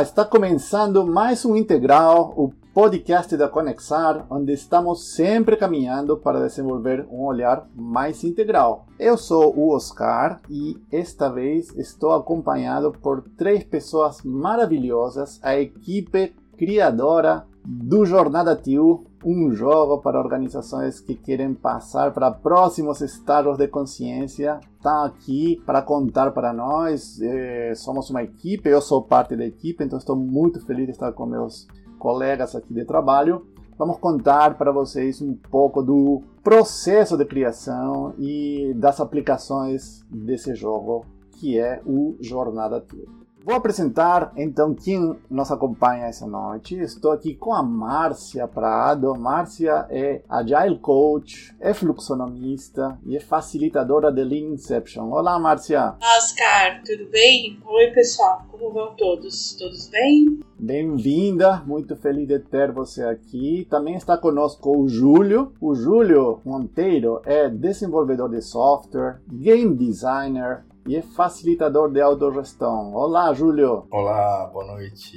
Está começando mais um Integral, o podcast da Conexar, onde estamos sempre caminhando para desenvolver um olhar mais integral. Eu sou o Oscar e esta vez estou acompanhado por três pessoas maravilhosas, a equipe criadora do Jornada TIU, um jogo para organizações que querem passar para próximos estados de consciência. Está aqui para contar para nós. Eh, somos uma equipe, eu sou parte da equipe, então estou muito feliz de estar com meus colegas aqui de trabalho. Vamos contar para vocês um pouco do processo de criação e das aplicações desse jogo, que é o Jornada TIU. Vou apresentar então quem nos acompanha essa noite. Estou aqui com a Márcia Prado. Márcia é Agile Coach, é fluxonomista e é facilitadora de Lean Inception. Olá, Márcia. Oscar, tudo bem? Oi, pessoal. Como vão todos? Todos bem? Bem-vinda, muito feliz de ter você aqui. Também está conosco o Júlio. O Júlio Monteiro é desenvolvedor de software, game designer, e é facilitador de autogestão. Olá, Júlio! Olá, boa noite.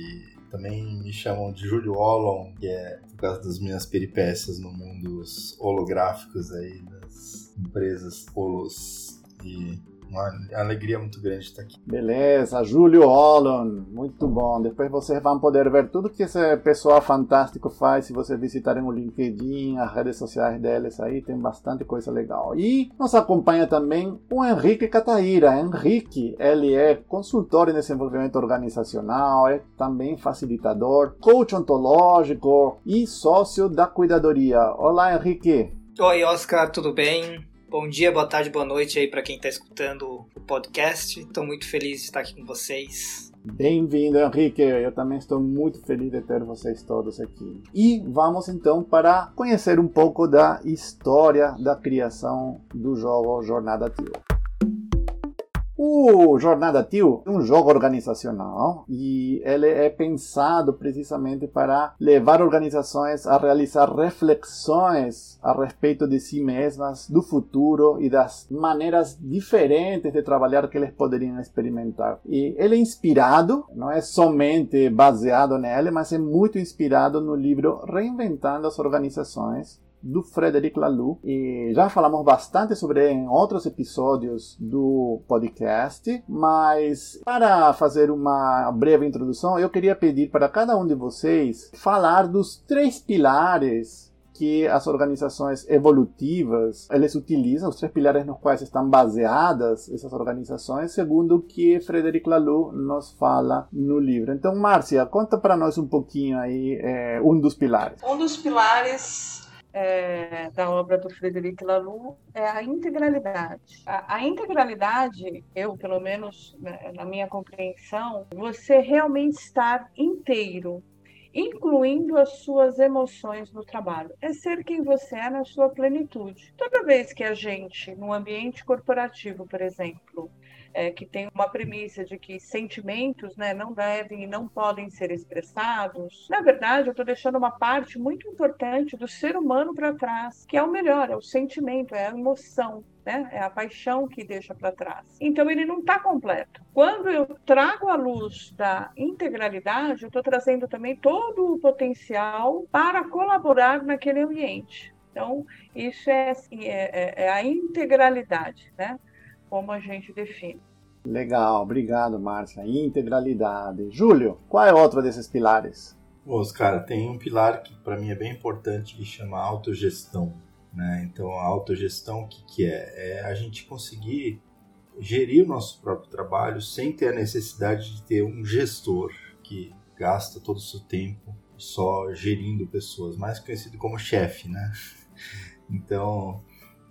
Também me chamam de Júlio Olon, que é por causa das minhas peripécias no mundo holográficos aí, das empresas holos. E uma alegria muito grande estar aqui. Beleza, Júlio Holland, muito bom. Depois vocês vão poder ver tudo que esse pessoal fantástico faz se vocês visitarem o LinkedIn, as redes sociais deles aí, tem bastante coisa legal. E nos acompanha também o Henrique Cataíra. Henrique, ele é consultor em desenvolvimento organizacional, é também facilitador, coach ontológico e sócio da cuidadoria. Olá, Henrique. Oi, Oscar, tudo bem? Bom dia, boa tarde, boa noite aí para quem está escutando o podcast. Estou muito feliz de estar aqui com vocês. Bem-vindo, Henrique. Eu também estou muito feliz de ter vocês todos aqui. E vamos então para conhecer um pouco da história da criação do jogo Jornada Tio. O Jornada TIL é um jogo organizacional e ele é pensado precisamente para levar organizações a realizar reflexões a respeito de si mesmas, do futuro e das maneiras diferentes de trabalhar que eles poderiam experimentar. E ele é inspirado, não é somente baseado nele, mas é muito inspirado no livro Reinventando as Organizações do Frederic Laloux e já falamos bastante sobre em outros episódios do podcast, mas para fazer uma breve introdução, eu queria pedir para cada um de vocês falar dos três pilares que as organizações evolutivas eles utilizam, os três pilares nos quais estão baseadas essas organizações, segundo o que Frederic Laloux nos fala no livro. Então, Márcia, conta para nós um pouquinho aí é, um dos pilares. Um dos pilares é, da obra do Frederic Laloux é a integralidade. A, a, integralidade, eu, pelo menos né, na minha compreensão, você realmente estar inteiro, incluindo as suas emoções no trabalho. É ser quem você é na sua plenitude. Toda vez que a gente, no ambiente corporativo, por exemplo, é, que tem uma premissa de que sentimentos né, não devem e não podem ser expressados, na verdade, eu estou deixando uma parte muito importante do ser humano para trás, que é o melhor, é o sentimento, é a emoção. Né? É a paixão que deixa para trás. Então ele não está completo. Quando eu trago a luz da integralidade, eu estou trazendo também todo o potencial para colaborar naquele ambiente. Então isso é, é, é, é a integralidade, né? Como a gente define. Legal, obrigado, Márcia. Integralidade. Júlio, qual é outro desses pilares? Oscar, tem um pilar que para mim é bem importante que chama autogestão. Né? Então, a autogestão, o que, que é? É a gente conseguir gerir o nosso próprio trabalho sem ter a necessidade de ter um gestor que gasta todo o seu tempo só gerindo pessoas, mais conhecido como chefe, né? Então,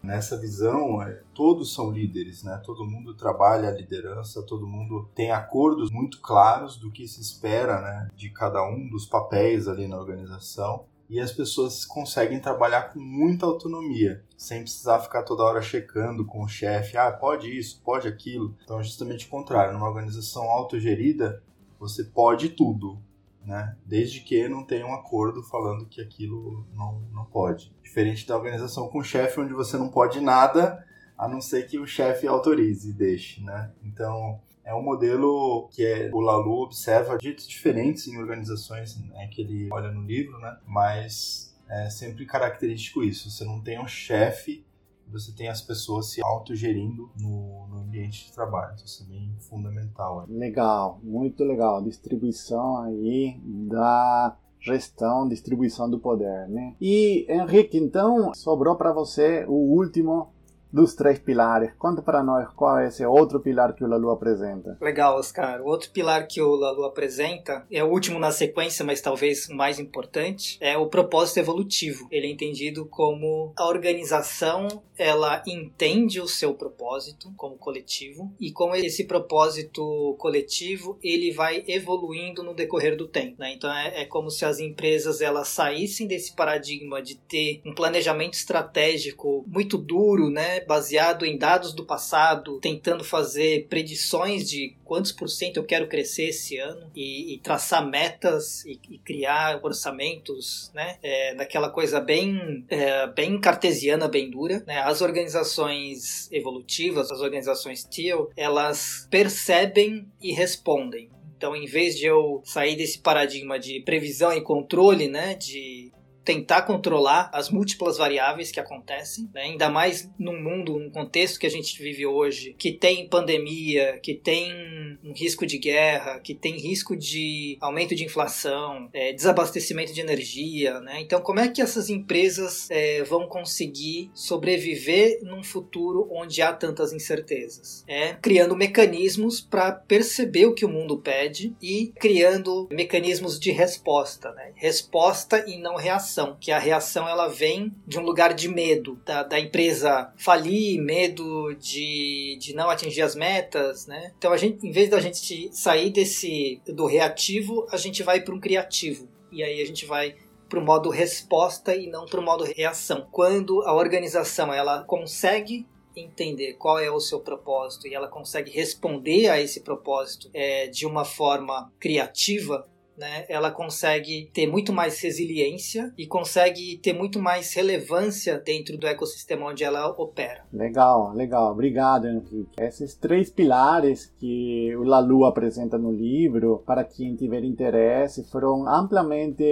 Nessa visão, é, todos são líderes, né? Todo mundo trabalha a liderança, todo mundo tem acordos muito claros do que se espera, né, de cada um dos papéis ali na organização. E as pessoas conseguem trabalhar com muita autonomia, sem precisar ficar toda hora checando com o chefe, ah, pode isso, pode aquilo. Então, é justamente o contrário, numa organização autogerida, você pode tudo, né? Desde que não tenha um acordo falando que aquilo não, não pode. Diferente da organização com chefe, onde você não pode nada, a não ser que o chefe autorize e deixe, né? Então, é um modelo que é, o Lalu observa jeitos diferentes em organizações né, que ele olha no livro, né? Mas é sempre característico isso. Você não tem um chefe, você tem as pessoas se autogerindo no, no ambiente de trabalho. Isso é bem fundamental. Né? Legal, muito legal. Distribuição aí da gestão, distribuição do poder, né? E Henrique, então sobrou para você o último dos três pilares. Conta para nós qual é esse outro pilar que o Lalu apresenta. Legal, Oscar. O outro pilar que o Lalu apresenta é o último na sequência, mas talvez o mais importante, é o propósito evolutivo. Ele é entendido como a organização, ela entende o seu propósito como coletivo e como esse propósito coletivo ele vai evoluindo no decorrer do tempo. Né? Então é, é como se as empresas elas saíssem desse paradigma de ter um planejamento estratégico muito duro, né? Baseado em dados do passado, tentando fazer predições de quantos por cento eu quero crescer esse ano e, e traçar metas e, e, criar orçamentos, né? É, daquela coisa bem, é, bem cartesiana, bem dura. Né? As organizações evolutivas, as organizações TEAL, elas percebem e respondem. Então, em vez de eu sair desse paradigma de previsão e controle, né, de tentar controlar as múltiplas variáveis que acontecem, né? ainda mais num mundo, num contexto que a gente vive hoje, que tem pandemia, que tem um risco de guerra, que tem risco de aumento de inflação, é, desabastecimento de energia, né? Então, como é que essas empresas é, vão conseguir sobreviver num futuro onde há tantas incertezas? É criando mecanismos para perceber o que o mundo pede e criando mecanismos de resposta, né? Resposta e não reação reação, que a reação ela vem de um lugar de medo, da, da empresa falir, medo de, de não atingir as metas, né? Então a gente, em vez da gente sair desse do reativo, a gente vai para um criativo. E aí a gente vai para o modo resposta e não para o modo reação. Quando a organização ela consegue entender qual é o seu propósito e ela consegue responder a esse propósito é, de uma forma criativa, né, ela consegue ter muito mais resiliência e consegue ter muito mais relevância dentro do ecossistema onde ela opera. Legal, legal. Obrigado, Henrique. Esses três pilares que o Lalu apresenta no livro, para quem tiver interesse, foram amplamente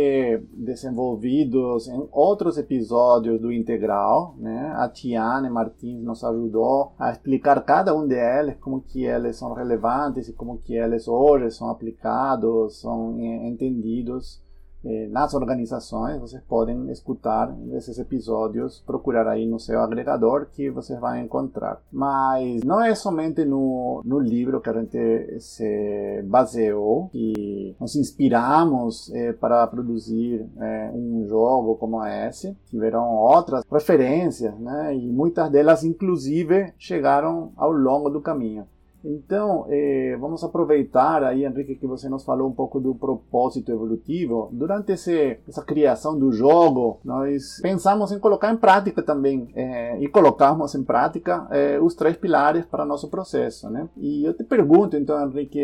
desenvolvidos em outros episódios do Integral. Né? A Tiane Martins nos ajudou a explicar cada um deles, como que eles são relevantes e como que eles hoje são aplicados, são entendidos eh, nas organizações. Vocês podem escutar esses episódios, procurar aí no seu agregador que você vai encontrar. Mas não é somente no, no livro que a gente se baseou e nos inspiramos eh, para produzir eh, um jogo como esse. Tiveram outras referências, né? E muitas delas, inclusive, chegaram ao longo do caminho. Então, eh, vamos aproveitar aí, Henrique, que você nos falou um pouco do propósito evolutivo. Durante esse, essa criação do jogo, nós pensamos em colocar em prática também, eh, e colocamos em prática eh, os três pilares para nosso processo, né? E eu te pergunto, então, Henrique,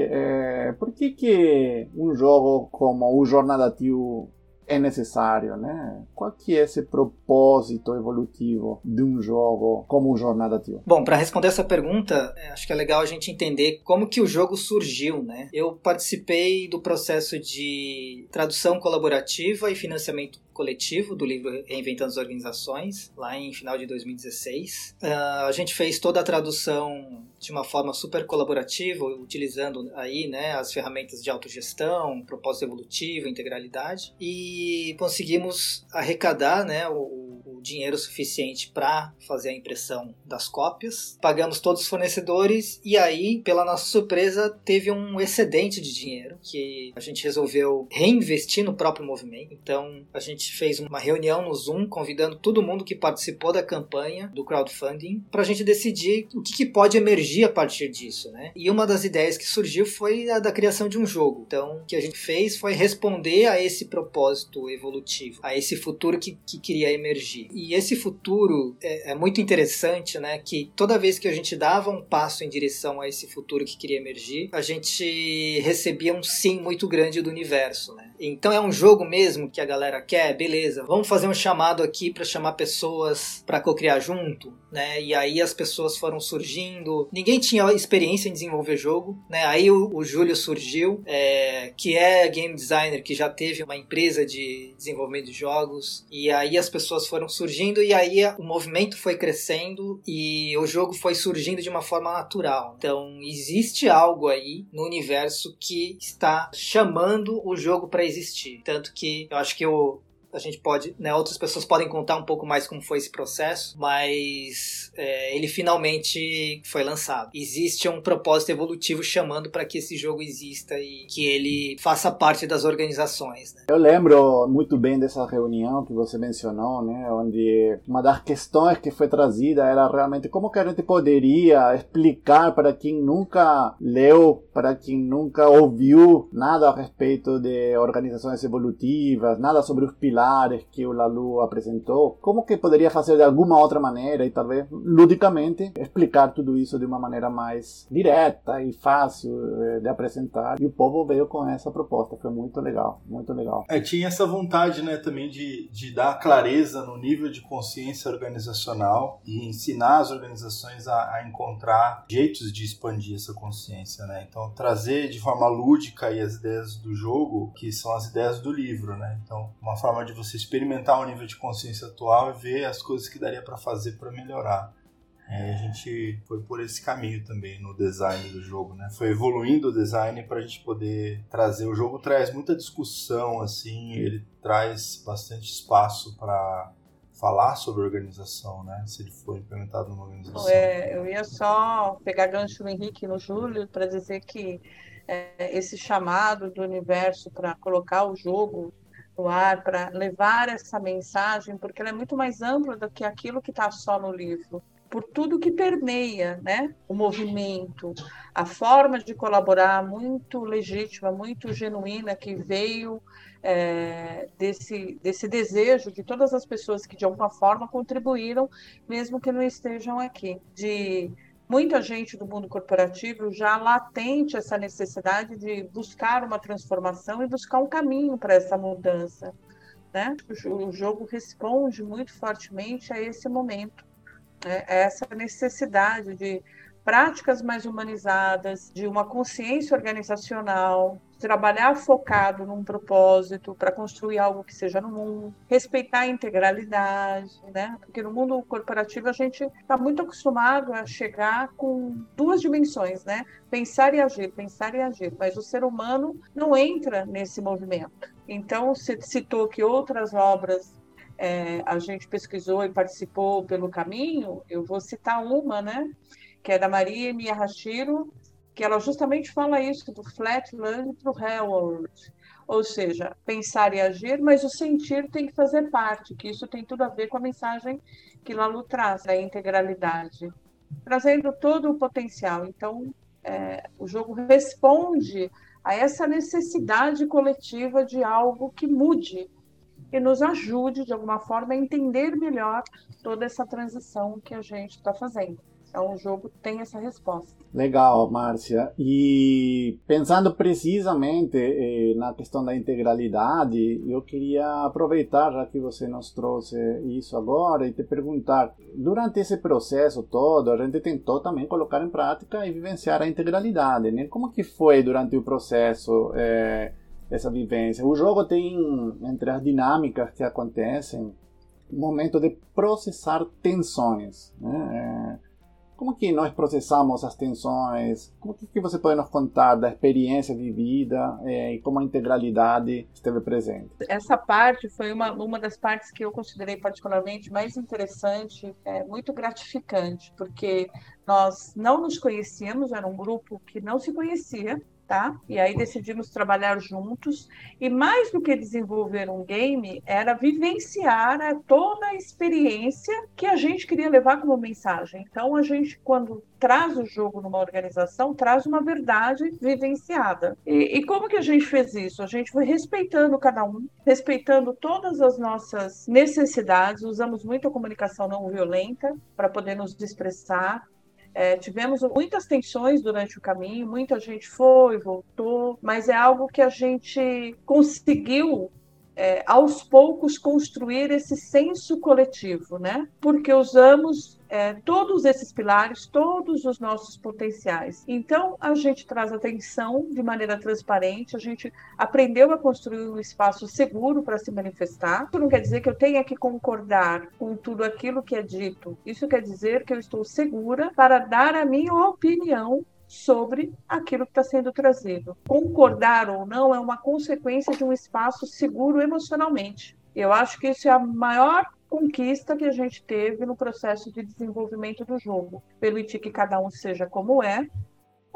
por que que um jogo como o Jornada Tio é necessário, né? Qual que é esse propósito evolutivo de um jogo como o Jornada Tio? Bom, para responder essa pergunta, é, acho que é legal a gente entender como que o jogo surgiu, né? Eu participei do processo de tradução colaborativa e financiamento coletivo do livro Reinventando as Organizações, lá em final de 2016. Uh, ah, a gente fez toda a tradução de uma forma super colaborativa, utilizando aí né, as ferramentas de autogestão, propósito evolutivo, integralidade, e conseguimos arrecadar né, o, dinheiro suficiente para fazer a impressão das cópias. Pagamos todos os fornecedores e aí, pela nossa surpresa, teve um excedente de dinheiro que a gente resolveu reinvestir no próprio movimento. Então, a gente fez uma reunião no Zoom convidando todo mundo que participou da campanha do crowdfunding para a gente decidir o que, que, pode emergir a partir disso, né? E uma das ideias que surgiu foi a da criação de um jogo. Então, o que a gente fez foi responder a esse propósito evolutivo, a esse futuro que, que queria emergir. E esse futuro é, é, muito interessante, né? Que toda vez que a gente dava um passo em direção a esse futuro que queria emergir, a gente recebia um sim muito grande do universo, né? Então é um jogo mesmo que a galera quer, beleza? Vamos fazer um chamado aqui para chamar pessoas para co-criar junto, né? E aí as pessoas foram surgindo. Ninguém tinha experiência em desenvolver jogo, né? Aí o, o Júlio surgiu, é, que é game designer, que já teve uma empresa de desenvolvimento de jogos. E aí as pessoas foram surgindo e aí o movimento foi crescendo e o jogo foi surgindo de uma forma natural. Então existe algo aí no universo que está chamando o jogo para existir. Tanto que eu acho que o, a gente pode, né, outras pessoas podem contar um pouco mais como foi esse processo, mas é, ele finalmente foi lançado. Existe um propósito evolutivo chamando para que esse jogo exista e que ele faça parte das organizações. Né? Eu lembro muito bem dessa reunião que você mencionou, né, onde uma das questões que foi trazida era realmente como que a gente poderia explicar para quem nunca leu, para quem nunca ouviu nada a respeito de organizações evolutivas, nada sobre os pilares que o Lalu apresentou, como que poderia fazer de alguma outra maneira e talvez ludicamente explicar tudo isso de uma maneira mais direta e fácil eh, de apresentar. E o povo veio com essa proposta, foi muito legal, muito legal. É, tinha essa vontade, né, também de, de dar clareza no nível de consciência organizacional e ensinar as organizações a, a encontrar jeitos de expandir essa consciência, né? Então trazer de forma lúdica as ideias do jogo, que são as ideias do livro, né? Então uma forma de você experimentar o nível de consciência atual e ver as coisas que daria para fazer para melhorar. É, a gente foi por esse caminho também no design do jogo, né? Foi evoluindo o design para a gente poder trazer. O jogo traz muita discussão, assim, ele traz bastante espaço para falar sobre organização, né? Se ele for implementado numa organização. É, eu ia só pegar gancho no Henrique no Júlio para dizer que é, esse chamado do universo para colocar o jogo no ar, para levar essa mensagem, porque ela é muito mais ampla do que aquilo que está só no livro. Por tudo que permeia né, o movimento, a forma de colaborar muito legítima, muito genuína, que veio é, desse, desse desejo de todas as pessoas que de alguma forma contribuíram, mesmo que não estejam aqui, de muita gente do mundo corporativo já latente essa necessidade de buscar uma transformação e buscar um caminho para essa mudança. Né? O jogo responde muito fortemente a esse momento, né? a essa necessidade de práticas mais humanizadas, de uma consciência organizacional, trabalhar focado num propósito para construir algo que seja no mundo, respeitar a integralidade, né? Porque no mundo corporativo a gente está muito acostumado a chegar com duas dimensões, né? Pensar e agir, pensar e agir, mas o ser humano não entra nesse movimento. Então, se citou que outras obras é, a gente pesquisou e participou pelo caminho, eu vou citar uma, né? Que é da Maria Miyahashiro, que ela justamente fala isso, do flatland para o hellward, ou seja, pensar e agir, mas o sentir tem que fazer parte, que isso tem tudo a ver com a mensagem que Lalu traz, da integralidade, trazendo todo o potencial. Então, é, o jogo responde a essa necessidade coletiva de algo que mude e nos ajude, de alguma forma, a entender melhor toda essa transição que a gente está fazendo. Então, o jogo tem essa resposta. Legal, Márcia. E pensando precisamente eh, na questão da integralidade, eu queria aproveitar, já que você nos trouxe isso agora, e te perguntar: durante esse processo todo, a gente tentou também colocar em prática e vivenciar a integralidade, né? Como que foi durante o processo? Eh, essa vivência. O jogo tem, entre as dinâmicas que acontecem, um momento de processar tensões. Né? Como que nós processamos as tensões? Como que, você pode nos contar da experiência vivida é, e como a integralidade esteve presente? Essa parte foi uma, uma das partes que eu considerei particularmente mais interessante, é, muito gratificante, porque nós não nos conhecíamos, era um grupo que não se conhecia, tá? E aí decidimos trabalhar juntos. E mais do que desenvolver um game, era vivenciar a toda a experiência que a gente queria levar como mensagem. Então, a gente, quando traz o jogo numa organização, traz uma verdade vivenciada. E, e, como que a gente fez isso? A gente foi respeitando cada um, respeitando todas as nossas necessidades, usamos muito a comunicação não violenta para poder nos expressar, é, tivemos muitas tensões durante o caminho, muita gente foi, voltou, mas é algo que a gente conseguiu é, aos poucos construir esse senso coletivo, né? Porque usamos é, todos esses pilares, todos os nossos potenciais. Então, a gente traz atenção de maneira transparente, a gente aprendeu a construir um espaço seguro para se manifestar. Isso não quer dizer que eu tenha que concordar com tudo aquilo que é dito. Isso quer dizer que eu estou segura para dar a minha opinião sobre aquilo que está sendo trazido. Concordar ou não é uma consequência de um espaço seguro emocionalmente. Eu acho que isso é a maior conquista que a gente teve no processo de desenvolvimento do jogo. Permitir que cada um seja como é,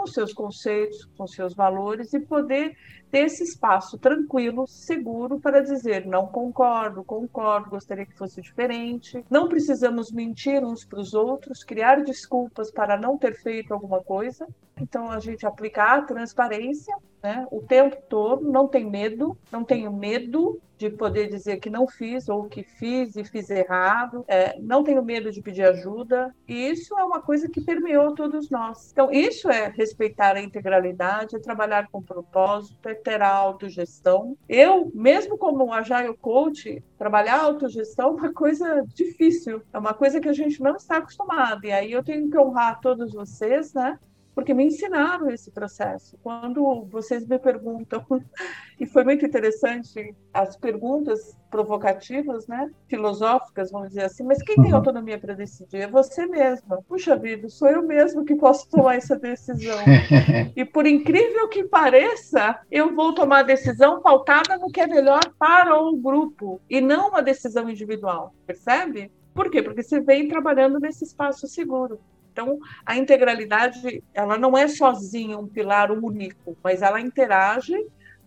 com seus conceitos, com seus valores e poder ter esse espaço tranquilo, seguro para dizer não concordo, concordo, gostaria que fosse diferente. Não precisamos mentir uns para os outros, criar desculpas para não ter feito alguma coisa. Então a gente aplicar a transparência né, o tempo todo, não tem medo, não tenho medo de poder dizer que não fiz ou que fiz e fiz errado, é, não tenho medo de pedir ajuda, e isso é uma coisa que permeou todos nós. Então, isso é respeitar a integralidade, é trabalhar com propósito, é ter a autogestão. Eu, mesmo como Agile Coach, trabalhar a autogestão é uma coisa difícil, é uma coisa que a gente não está acostumado, e aí eu tenho que honrar todos vocês, né? Porque me ensinaram esse processo. Quando vocês me perguntam, e foi muito interessante as perguntas provocativas, né, filosóficas, vamos dizer assim, mas quem tem uhum. autonomia para decidir é você mesma. Puxa vida, sou eu mesmo que posso tomar essa decisão. e por incrível que pareça, eu vou tomar a decisão pautada no que é melhor para o grupo e não uma decisão individual, percebe? Por quê? Porque você vem trabalhando nesse espaço seguro. Então, a integralidade, ela não é sozinha um pilar único, mas ela interage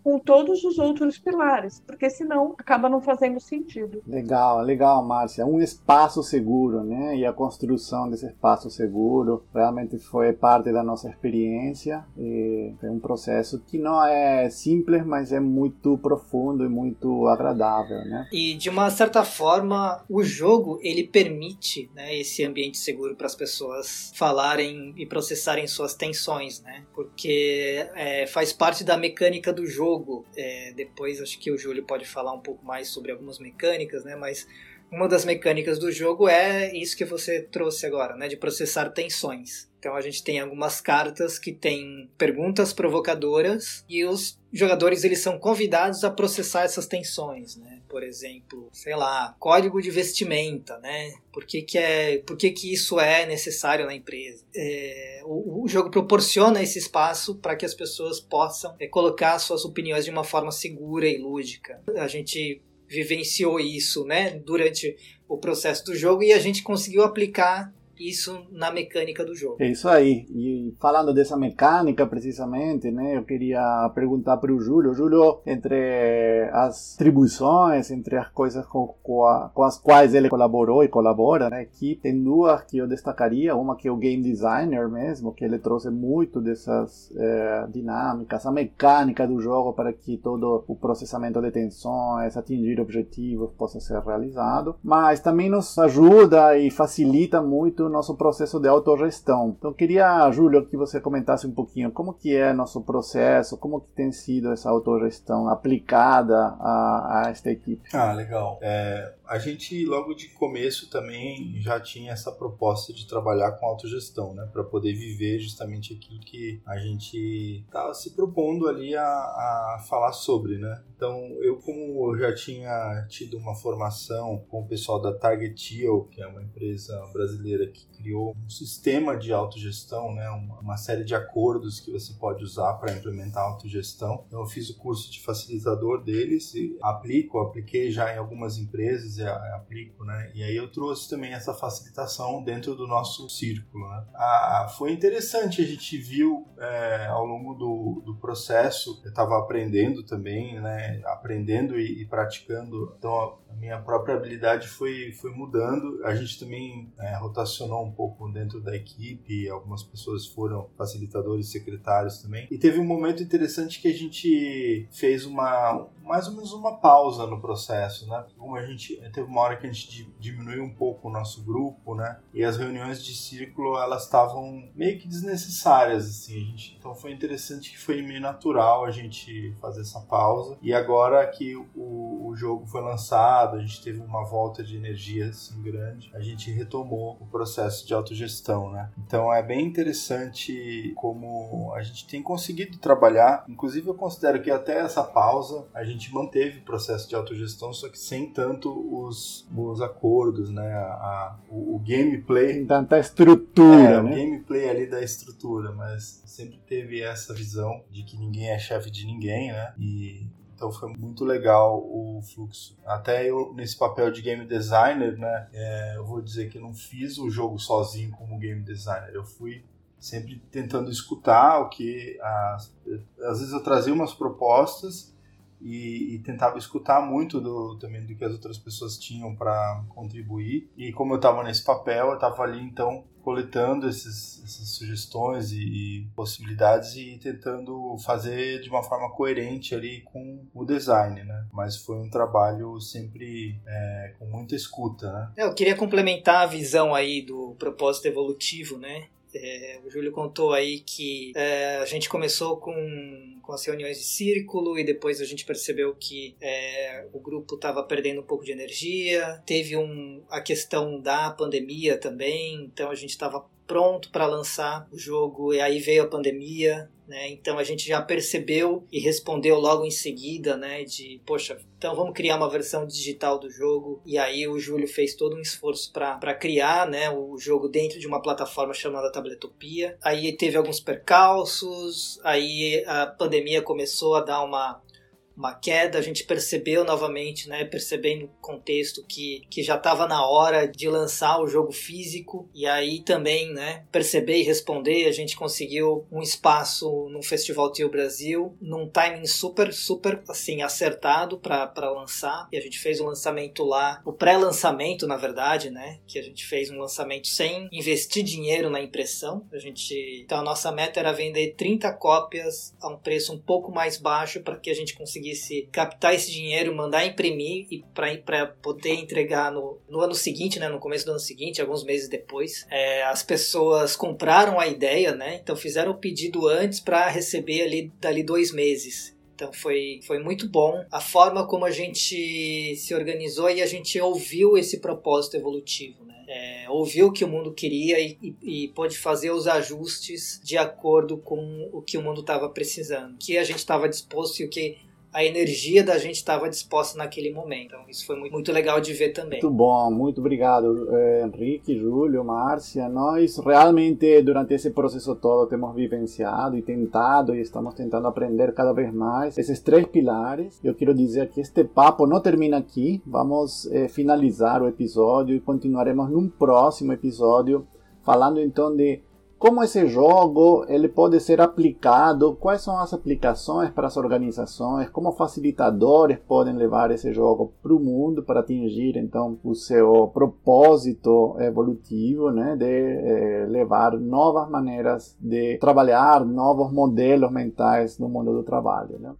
com todos os outros pilares, porque senão acaba não fazendo sentido. Legal, legal, Márcia. Um espaço seguro, né? E a construção desse espaço seguro realmente foi parte da nossa experiência. E foi um processo que não é simples, mas é muito profundo e muito agradável, né? E de uma certa forma, o jogo ele permite, né, esse ambiente seguro para as pessoas falarem e processarem suas tensões, né? Porque é, faz parte da mecânica do jogo jogo. É, depois acho que o Júlio pode falar um pouco mais sobre algumas mecânicas, né? Mas uma das mecânicas do jogo é isso que você trouxe agora, né? De processar tensões. Então a gente tem algumas cartas que têm perguntas provocadoras e os jogadores eles são convidados a processar essas tensões, né? Por exemplo, sei lá, código de vestimenta, né? Por que, que, é, por que, que isso é necessário na empresa? É, o, o, jogo proporciona esse espaço para que as pessoas possam é, colocar suas opiniões de uma forma segura e lúdica. A gente vivenciou isso, né? Durante o processo do jogo e a gente conseguiu aplicar isso na mecânica do jogo. É isso aí. E falando dessa mecânica precisamente, né, eu queria perguntar para o Júlio. Júlio, entre as atribuições, entre as coisas com, com, a, com, as quais ele colaborou e colabora né, equipe, tem duas que eu destacaria. Uma que é o game designer mesmo, que ele trouxe muito dessas é, dinâmicas, a mecânica do jogo para que todo o processamento de tensões, atingir objetivos possa ser realizado. Mas também nos ajuda e facilita muito nosso processo de autogestão. Então queria, Júlio, que você comentasse um pouquinho como que é nosso processo, como que tem sido essa autogestão aplicada a, a esta equipe. Ah, legal. É, a gente logo de começo também já tinha essa proposta de trabalhar com autogestão, né, para poder viver justamente aquilo que a gente estava se propondo ali a, a falar sobre, né. Então eu como eu já tinha tido uma formação com o pessoal da Target Deal, que é uma empresa brasileira que criou um sistema de autogestão, né, uma, série de acordos que você pode usar para implementar autogestão. Então, eu fiz o curso de facilitador deles e aplico, apliquei já em algumas empresas e aplico, né? E aí eu trouxe também essa facilitação dentro do nosso círculo. Né? Ah, foi interessante, a gente viu é, ao longo do, do processo, eu estava aprendendo também, né? Aprendendo e, e praticando. Então, a minha própria habilidade foi, foi mudando. A gente também é, rotacionou um pouco dentro da equipe, algumas pessoas foram facilitadores, secretários também. E teve um momento interessante que a gente fez uma, mais ou menos uma pausa no processo, né? Como a gente teve uma hora que a gente diminuiu um pouco o nosso grupo, né? E as reuniões de círculo elas estavam meio que desnecessárias, assim. Gente, então foi interessante que foi meio natural a gente fazer essa pausa. E agora que o, o jogo foi lançado a gente teve uma volta de energia assim grande, a gente retomou o processo de autogestão, né? Então é bem interessante como a gente tem conseguido trabalhar. Inclusive eu considero que até essa pausa a gente manteve o processo de autogestão, só que sem tanto os, os acordos, né? A, a o, o, gameplay. Sem tanta estrutura, é, né? O gameplay ali da estrutura, mas sempre teve essa visão de que ninguém é chefe de ninguém, né? E então foi muito legal o fluxo. Até eu, nesse papel de game designer, né, é, eu vou dizer que não fiz o jogo sozinho como game designer. Eu fui sempre tentando escutar o que. As, às vezes eu trazia umas propostas e, e, tentava escutar muito do, também do que as outras pessoas tinham para contribuir. E como eu estava nesse papel, eu estava ali então coletando esses, essas sugestões e, e, possibilidades e tentando fazer de uma forma coerente ali com o design, né? Mas foi um trabalho sempre é, com muita escuta, né? É, eu queria complementar a visão aí do propósito evolutivo, né? É, o Júlio contou aí que é, a gente começou com, com as reuniões de círculo e depois a gente percebeu que é, o grupo estava perdendo um pouco de energia. Teve um, a questão da pandemia também, então a gente estava pronto para lançar o jogo e aí veio a pandemia, né? Então a gente já percebeu e respondeu logo em seguida, né? De poxa, então vamos criar uma versão digital do jogo e aí o Júlio fez todo um esforço para criar, né? O jogo dentro de uma plataforma chamada Tabletopia. Aí teve alguns percalços, aí a pandemia começou a dar uma uma queda, a gente percebeu novamente, né, percebendo o contexto que, que já estava na hora de lançar o jogo físico. E aí também, né, perceber e responder, a gente conseguiu um espaço no Festival Tio Brasil, num timing super, super, assim, acertado para lançar. E a gente fez o lançamento lá, o pré-lançamento, na verdade, né, que a gente fez um lançamento sem investir dinheiro na impressão, a gente, então a nossa meta era vender 30 cópias a um preço um pouco mais baixo para que a gente conseguisse conseguisse captar esse dinheiro, mandar imprimir e para poder entregar no, no ano seguinte, né, no começo do ano seguinte, alguns meses depois, é, as pessoas compraram a ideia, né, então fizeram o pedido antes para receber ali dali dois meses. Então foi, foi muito bom a forma como a gente se organizou e a gente ouviu esse propósito evolutivo. Né? É, ouviu o que o mundo queria e, e, e, pôde fazer os ajustes de acordo com o que o mundo estava precisando, o que a gente estava disposto e o que a energia da gente estava disposta naquele momento. Então, isso foi muito, muito legal de ver também. Muito bom, muito obrigado, eh, Henrique, Júlio, Márcia. Nós realmente, durante esse processo todo, temos vivenciado e tentado, e estamos tentando aprender cada vez mais esses três pilares. Eu quero dizer que este papo não termina aqui. Vamos eh, finalizar o episódio e continuaremos num próximo episódio falando então de como esse jogo ele pode ser aplicado, quais são as aplicações para as organizações, como facilitadores podem levar esse jogo para o mundo para atingir então o seu propósito evolutivo, né, de eh, levar novas maneiras de trabalhar, novos modelos mentais no mundo do trabalho. Né?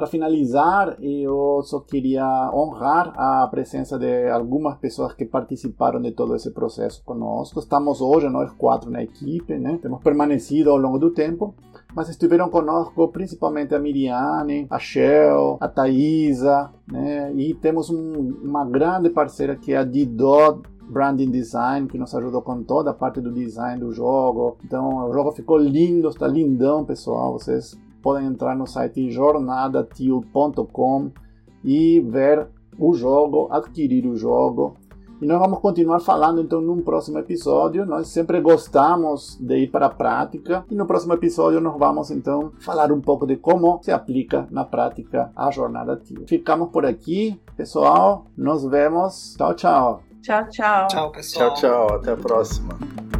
Para finalizar, eu só queria honrar a presença de algumas pessoas que participaram de todo esse processo conosco. Estamos hoje nós quatro na equipe, né? Temos permanecido ao longo do tempo, mas estiveram conosco principalmente a Miriane, a Shell, a Thaisa, né? E temos um, uma grande parceira que é a Didot branding design que nos ajudou com toda a parte do design do jogo. Então o jogo ficou lindo, está lindão, pessoal. Vocês podem entrar no site jornadatil.com e ver o jogo, adquirir o jogo. E nós vamos continuar falando então num próximo episódio. Nós sempre gostamos de ir para a prática e no próximo episódio nós vamos então falar um pouco de como se aplica na prática a jornada ativa. Ficamos por aqui, pessoal. Nos vemos. Tchau, tchau. Tchau, tchau. Tchau, pessoal. Tchau, tchau. Até a próxima.